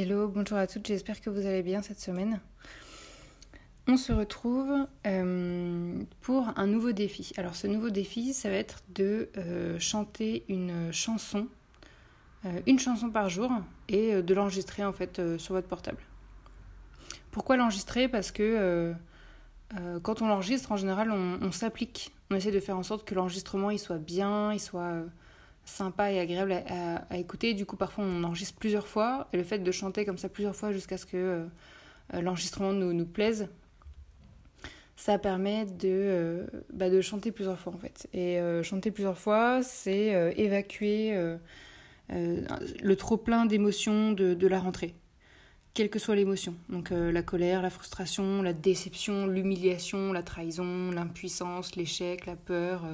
Hello, bonjour à toutes, j'espère que vous allez bien cette semaine. On se retrouve euh, pour un nouveau défi. Alors ce nouveau défi, ça va être de euh, chanter une chanson, euh, une chanson par jour, et de l'enregistrer en fait sur votre portable. Pourquoi l'enregistrer? Parce que quand on l'enregistre, en général, on, s'applique. On essaie de faire en sorte que l'enregistrement il soit bien, il soit sympa et agréable à, écouter. Du coup, parfois, on enregistre plusieurs fois. Et le fait de chanter comme ça plusieurs fois jusqu'à ce que euh, euh, l'enregistrement nous, nous, plaise, ça permet de, euh, bah, de chanter plusieurs fois, en fait. Et chanter plusieurs fois, c'est évacuer le trop-plein d'émotions de, de, la rentrée. Quelle que soit l'émotion. Donc la colère, la frustration, la déception, l'humiliation, la trahison, l'impuissance, l'échec, la peur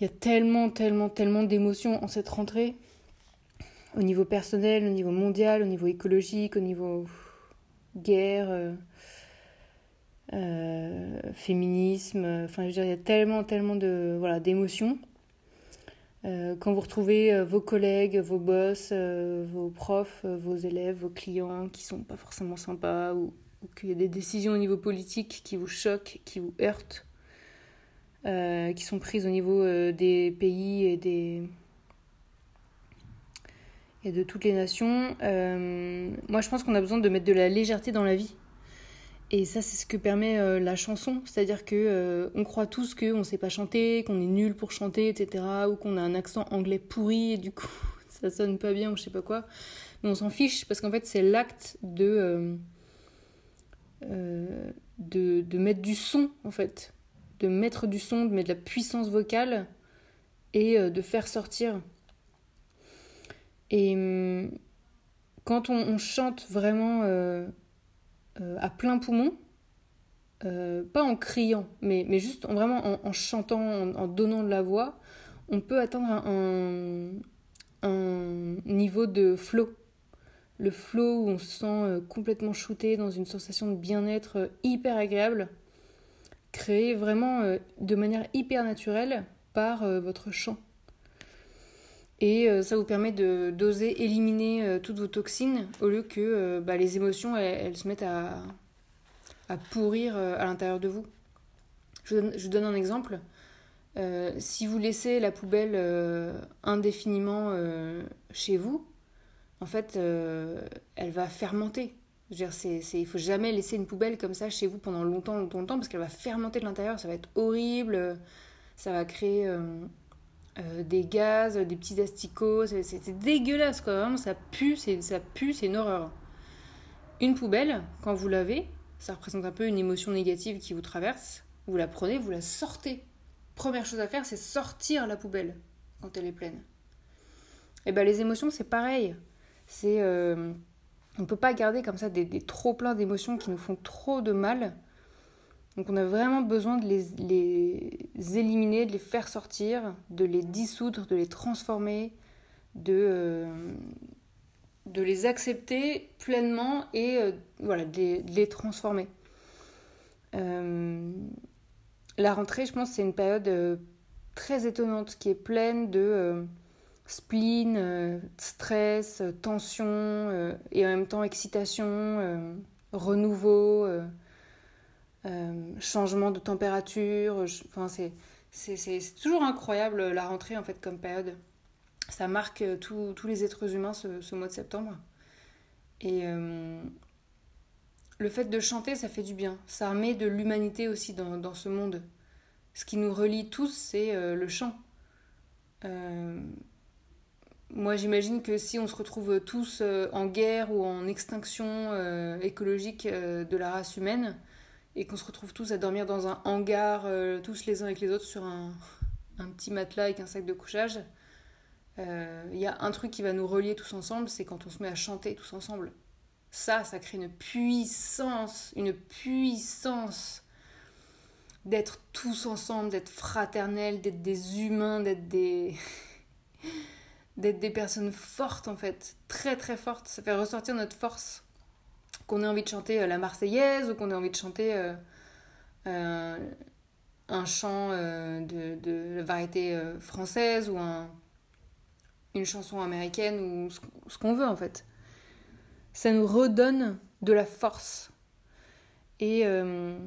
il y a tellement, tellement, tellement d'émotions en cette rentrée. Au niveau personnel, au niveau mondial, au niveau écologique, au niveau guerre, euh, euh, féminisme. Enfin, je veux dire, il y a tellement, tellement de voilà d'émotions. Euh, quand vous retrouvez vos collègues, vos boss, vos profs, vos élèves, vos clients qui sont pas forcément sympas ou, ou qu'il y a des décisions au niveau politique qui vous choquent, qui vous heurtent, euh, qui sont prises au niveau euh, des pays et des et de toutes les nations. Euh, moi, je pense qu'on a besoin de mettre de la légèreté dans la vie. Et ça, c'est ce que permet la chanson. C'est-à-dire que on croit tous qu'on ne sait pas chanter, qu'on est nul pour chanter, etc. Ou qu'on a un accent anglais pourri et du coup, ça sonne pas bien ou je sais pas quoi. Mais on s'en fiche parce qu'en fait, c'est l'acte de, de, de mettre du son, en fait de mettre du son, de mettre de la puissance vocale et euh, de faire sortir. Et hum, quand on, chante vraiment euh, euh, à plein poumon, pas en criant, mais, mais juste en, vraiment en, chantant, en, donnant de la voix, on peut atteindre un, un niveau de flow. Le flow où on se sent complètement shooté dans une sensation de bien-être hyper agréable créé vraiment euh, de manière hyper naturelle par euh, votre chant. Et euh, ça vous permet de d'oser éliminer toutes vos toxines au lieu que bah, les émotions elles, se mettent à, pourrir à l'intérieur de vous. Je vous, donne, un exemple. si vous laissez la poubelle indéfiniment chez vous, en fait, elle va fermenter. Je veux dire, il faut jamais laisser une poubelle comme ça chez vous pendant longtemps, longtemps, longtemps, parce qu'elle va fermenter de l'intérieur, ça va être horrible, ça va créer euh, euh, des gaz, des petits asticots, c'est dégueulasse quoi, vraiment, ça pue, ça pue, c'est une horreur. Une poubelle, quand vous l'avez, ça représente un peu une émotion négative qui vous traverse, vous la prenez, vous la sortez. Première chose à faire, c'est sortir la poubelle quand elle est pleine. Et eh ben les émotions, c'est pareil. C'est euh, on ne peut pas garder comme ça des, trop pleins d'émotions qui nous font trop de mal. Donc on a vraiment besoin de les, éliminer, de les faire sortir, de les dissoudre, de les transformer, de, euh, les accepter pleinement et euh, voilà, de les, transformer. Euh, la rentrée, je pense, c'est une période très étonnante qui est pleine de spleen, euh, stress, euh, tension euh, et en même temps excitation, renouveau, changement de température. Enfin, c'est, toujours incroyable la rentrée en fait comme période. Ça marque tous les êtres humains ce, ce, mois de septembre. Et le fait de chanter, ça fait du bien. Ça met de l'humanité aussi dans, dans, ce monde. Ce qui nous relie tous, c'est le chant. Moi, j'imagine que si on se retrouve tous en guerre ou en extinction écologique de la race humaine, et qu'on se retrouve tous à dormir dans un hangar, tous les uns avec les autres, sur un, petit matelas avec un sac de couchage, il euh, y a un truc qui va nous relier tous ensemble, c'est quand on se met à chanter tous ensemble. Ça, ça crée une puissance, une puissance d'être tous ensemble, d'être fraternels, d'être des humains, d'être des d'être des personnes fortes en fait, très très fortes. Ça fait ressortir notre force. Qu'on ait envie de chanter euh, la Marseillaise ou qu'on ait envie de chanter euh, un chant de, de, variété française ou un, une chanson américaine ou ce qu'on veut en fait. Ça nous redonne de la force. Et euh,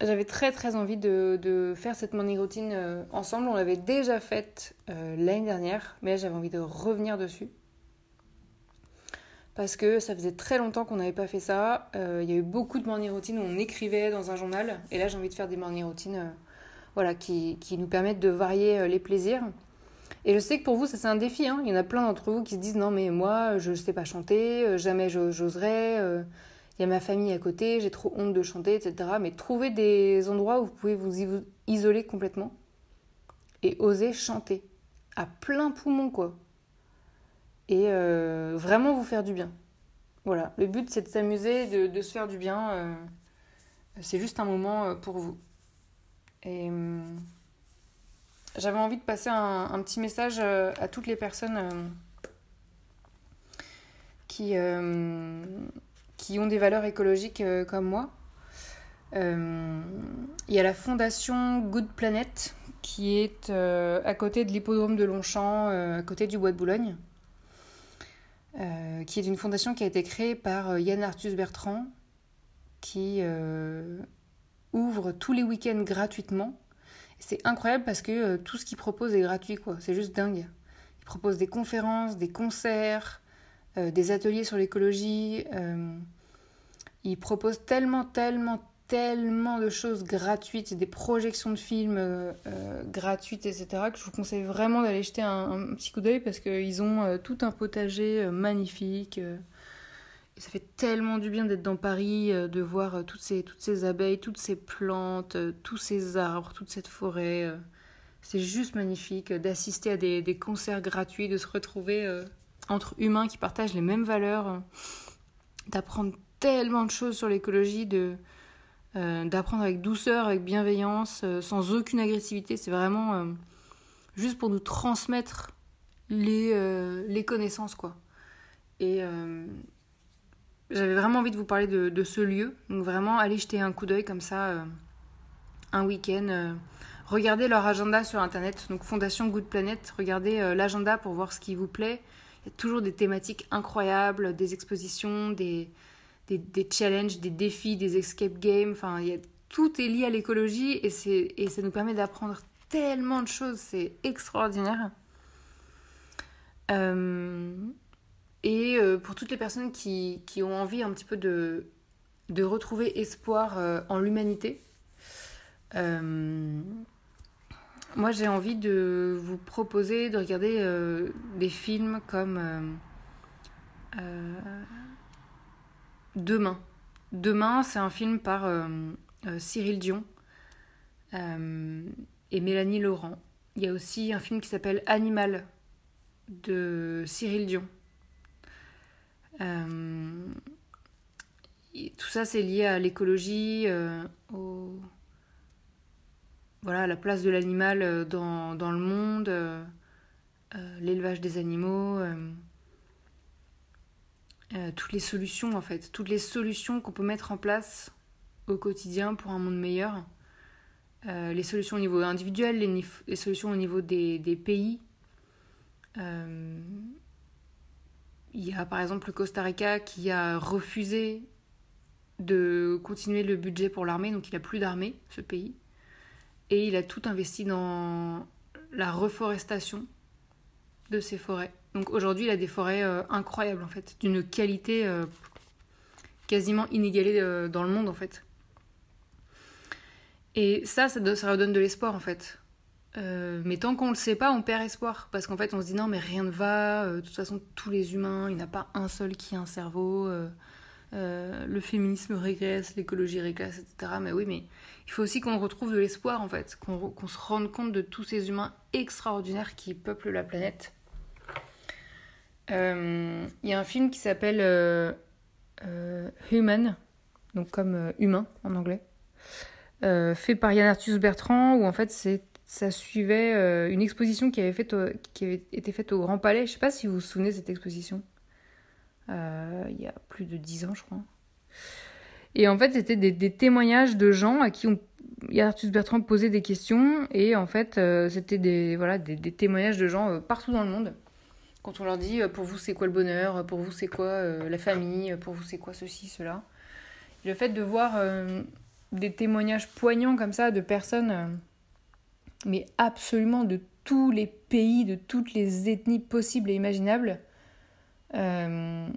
j'avais très très envie de, de, faire cette morning routine euh, ensemble. On l'avait déjà faite euh, l'année dernière, mais j'avais envie de revenir dessus. Parce que ça faisait très longtemps qu'on n'avait pas fait ça. Il y a eu beaucoup de morning routines où on écrivait dans un journal. Et là j'ai envie de faire des morning routines voilà, qui, nous permettent de varier les plaisirs. Et je sais que pour vous, ça c'est un défi. Hein. Il y en a plein d'entre vous qui se disent non mais moi, je ne sais pas chanter, euh, jamais j'oserais. Euh, il y a ma famille à côté, j'ai trop honte de chanter, etc. Mais trouvez des endroits où vous pouvez vous isoler complètement et oser chanter à plein poumon quoi. Et euh, vraiment vous faire du bien. Voilà, le but c'est de s'amuser, de, se faire du bien. c'est juste un moment pour vous. Et j'avais envie de passer un, petit message euh, à toutes les personnes euh, qui, euh, qui ont des valeurs écologiques comme moi. Il y a la fondation Good Planet qui est à côté de l'hippodrome de Longchamp, à côté du bois de Boulogne, qui est une fondation qui a été créée par Yann Arthus Bertrand, qui ouvre tous les week-ends gratuitement c'est incroyable parce que euh, tout ce qu'il propose est gratuit, quoi. C'est juste dingue. Il propose des conférences, des concerts, euh, des ateliers sur l'écologie. Euh, il propose tellement, tellement, tellement de choses gratuites, des projections de films gratuites, etc., que je vous conseille vraiment d'aller jeter un, petit coup d'œil parce qu'ils ont tout un potager magnifique ça fait tellement du bien d'être dans Paris, euh, de voir euh, toutes ces, toutes ces abeilles, toutes ces plantes, euh, tous ces arbres, toute cette forêt. C'est juste magnifique d'assister à des, concerts gratuits, de se retrouver entre humains qui partagent les mêmes valeurs, d'apprendre tellement de choses sur l'écologie, de d'apprendre avec douceur, avec bienveillance, sans aucune agressivité. C'est vraiment juste pour nous transmettre les, les connaissances, quoi. Et j'avais vraiment envie de vous parler de, ce lieu. Donc vraiment, allez jeter un coup d'œil comme ça euh, un week-end. Euh, regardez leur agenda sur Internet. Donc Fondation Good Planet, regardez euh, l'agenda pour voir ce qui vous plaît. Toujours des thématiques incroyables, des expositions, des, challenges, des défis, des escape games. Enfin, tout est lié à l'écologie et, et ça nous permet d'apprendre tellement de choses. C'est extraordinaire. Euh, et euh, pour toutes les personnes qui, ont envie un petit peu de, retrouver espoir euh, en l'humanité, moi j'ai envie de vous proposer de regarder des films comme Demain. Demain, c'est un film par Cyril Dion et Mélanie Laurent. Il y a aussi un film qui s'appelle Animal de Cyril Dion euh, tout ça, c'est lié à l'écologie, euh, au... voilà, la place de l'animal euh, dans, le monde, l'élevage des animaux, toutes les solutions en fait, toutes les solutions qu'on peut mettre en place au quotidien pour un monde meilleur. les solutions au niveau individuel, les, les solutions au niveau des, des pays. Il y a par exemple le Costa Rica qui a refusé de continuer le budget pour l'armée, donc il n'a plus d'armée, ce pays. Et il a tout investi dans la reforestation de ses forêts. Donc aujourd'hui, il a des forêts euh, incroyables en fait, d'une qualité euh, quasiment inégalée dans le monde en fait. Et ça, ça, ça redonne de l'espoir en fait. Euh, mais tant qu'on le sait pas, on perd espoir. Parce qu'en fait, on se dit non, mais rien ne va. Euh, de toute façon, tous les humains, il n'y en a pas un seul qui a un cerveau. Euh, le féminisme régresse, l'écologie régresse, etc. Mais oui, mais il faut aussi qu'on retrouve de l'espoir, en fait. Qu'on se rende compte de tous ces humains extraordinaires qui peuplent la planète. Il y a un film qui s'appelle Human, donc comme humain en anglais. fait par Yann Arthus Bertrand, où en fait ça suivait euh, une exposition qui avait, qui avait été faite au Grand Palais. Je ne sais pas si vous vous souvenez de cette exposition. Euh, il y a plus de dix ans, je crois. Et en fait, c'était des, témoignages de gens à qui on, Arthus Bertrand posait des questions. Et en fait, euh, c'était des, voilà, des, témoignages de gens partout dans le monde. Quand on leur dit pour vous c'est quoi le bonheur, pour vous c'est quoi la famille, pour vous c'est quoi ceci, cela? le fait de voir des témoignages poignants comme ça de personnes mais absolument de tous les pays, de toutes les ethnies possibles et imaginables, euh,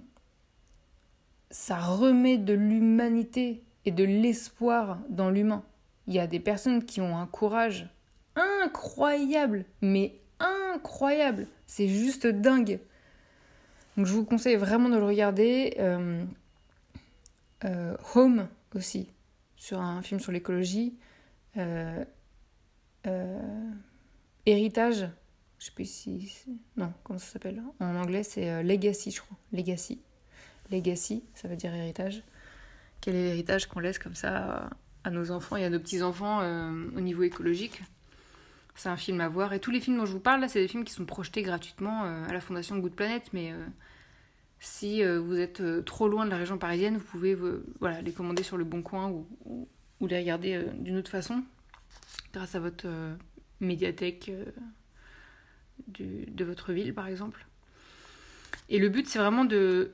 ça remet de l'humanité et de l'espoir dans l'humain. Il y a des personnes qui ont un courage incroyable, mais incroyable. C'est juste dingue. Donc je vous conseille vraiment de le regarder. Euh, euh, Home aussi, sur un film sur l'écologie. Héritage, je sais plus si. Non, comment ça s'appelle? En anglais, c'est euh, legacy, je crois. Legacy. Legacy, ça veut dire héritage. Quel est l'héritage qu'on laisse comme ça à nos enfants et à nos petits-enfants euh, au niveau écologique? C'est un film à voir. Et tous les films dont je vous parle, là, c'est des films qui sont projetés gratuitement à la Fondation Good Planet. Mais si vous êtes trop loin de la région parisienne, vous pouvez voilà, les commander sur le Bon Coin ou, les regarder d'une autre façon grâce à votre euh, médiathèque de votre ville, par exemple. Et le but, c'est vraiment de,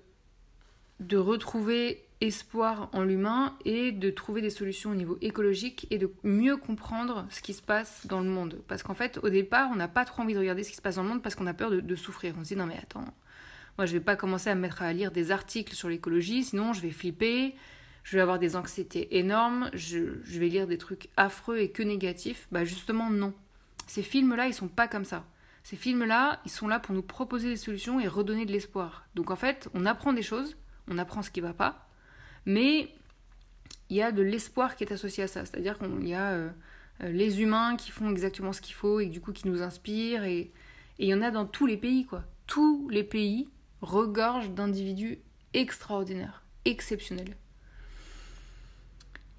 de retrouver espoir en l'humain et de trouver des solutions au niveau écologique et de mieux comprendre ce qui se passe dans le monde. Parce qu'en fait, au départ, on n'a pas trop envie de regarder ce qui se passe dans le monde parce qu'on a peur de, souffrir. On se dit non mais attends, moi je vais pas commencer à me mettre à lire des articles sur l'écologie, sinon je vais flipper, je vais avoir des anxiétés énormes, je, vais lire des trucs affreux et que négatifs. Bah justement non. Ces films-là, ils sont pas comme ça. Ces films-là, ils sont là pour nous proposer des solutions et redonner de l'espoir. Donc en fait, on apprend des choses, on apprend ce qui va pas, mais il y a de l'espoir qui est associé à ça. C'est-à-dire qu'il y a euh, euh, les humains qui font exactement ce qu'il faut et du coup qui nous inspirent. Et il y en a dans tous les pays, quoi. Tous les pays regorgent d'individus extraordinaires, exceptionnels.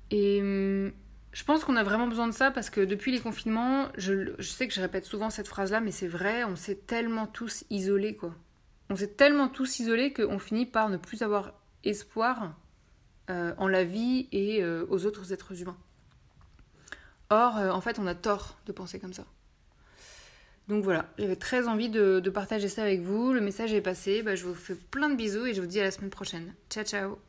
Et hum, je pense qu'on a vraiment besoin de ça parce que depuis les confinements, je, sais que je répète souvent cette phrase-là, mais c'est vrai, on s'est tellement tous isolés, quoi. On s'est tellement tous isolés qu'on finit par ne plus avoir espoir euh, en la vie et euh, aux autres êtres humains. Or, euh, en fait, on a tort de penser comme ça. Donc voilà, j'avais très envie de, partager ça avec vous. Le message est passé. Bah, je vous fais plein de bisous et je vous dis à la semaine prochaine. Ciao, ciao